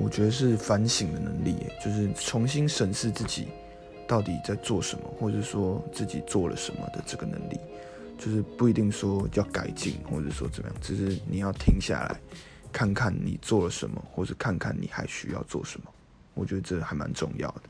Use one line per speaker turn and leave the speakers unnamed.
我觉得是反省的能力，就是重新审视自己到底在做什么，或者说自己做了什么的。这个能力就是不一定说要改进，或者说怎么样，只是你要停下来看看你做了什么，或者看看你还需要做什么。我觉得这还蛮重要的。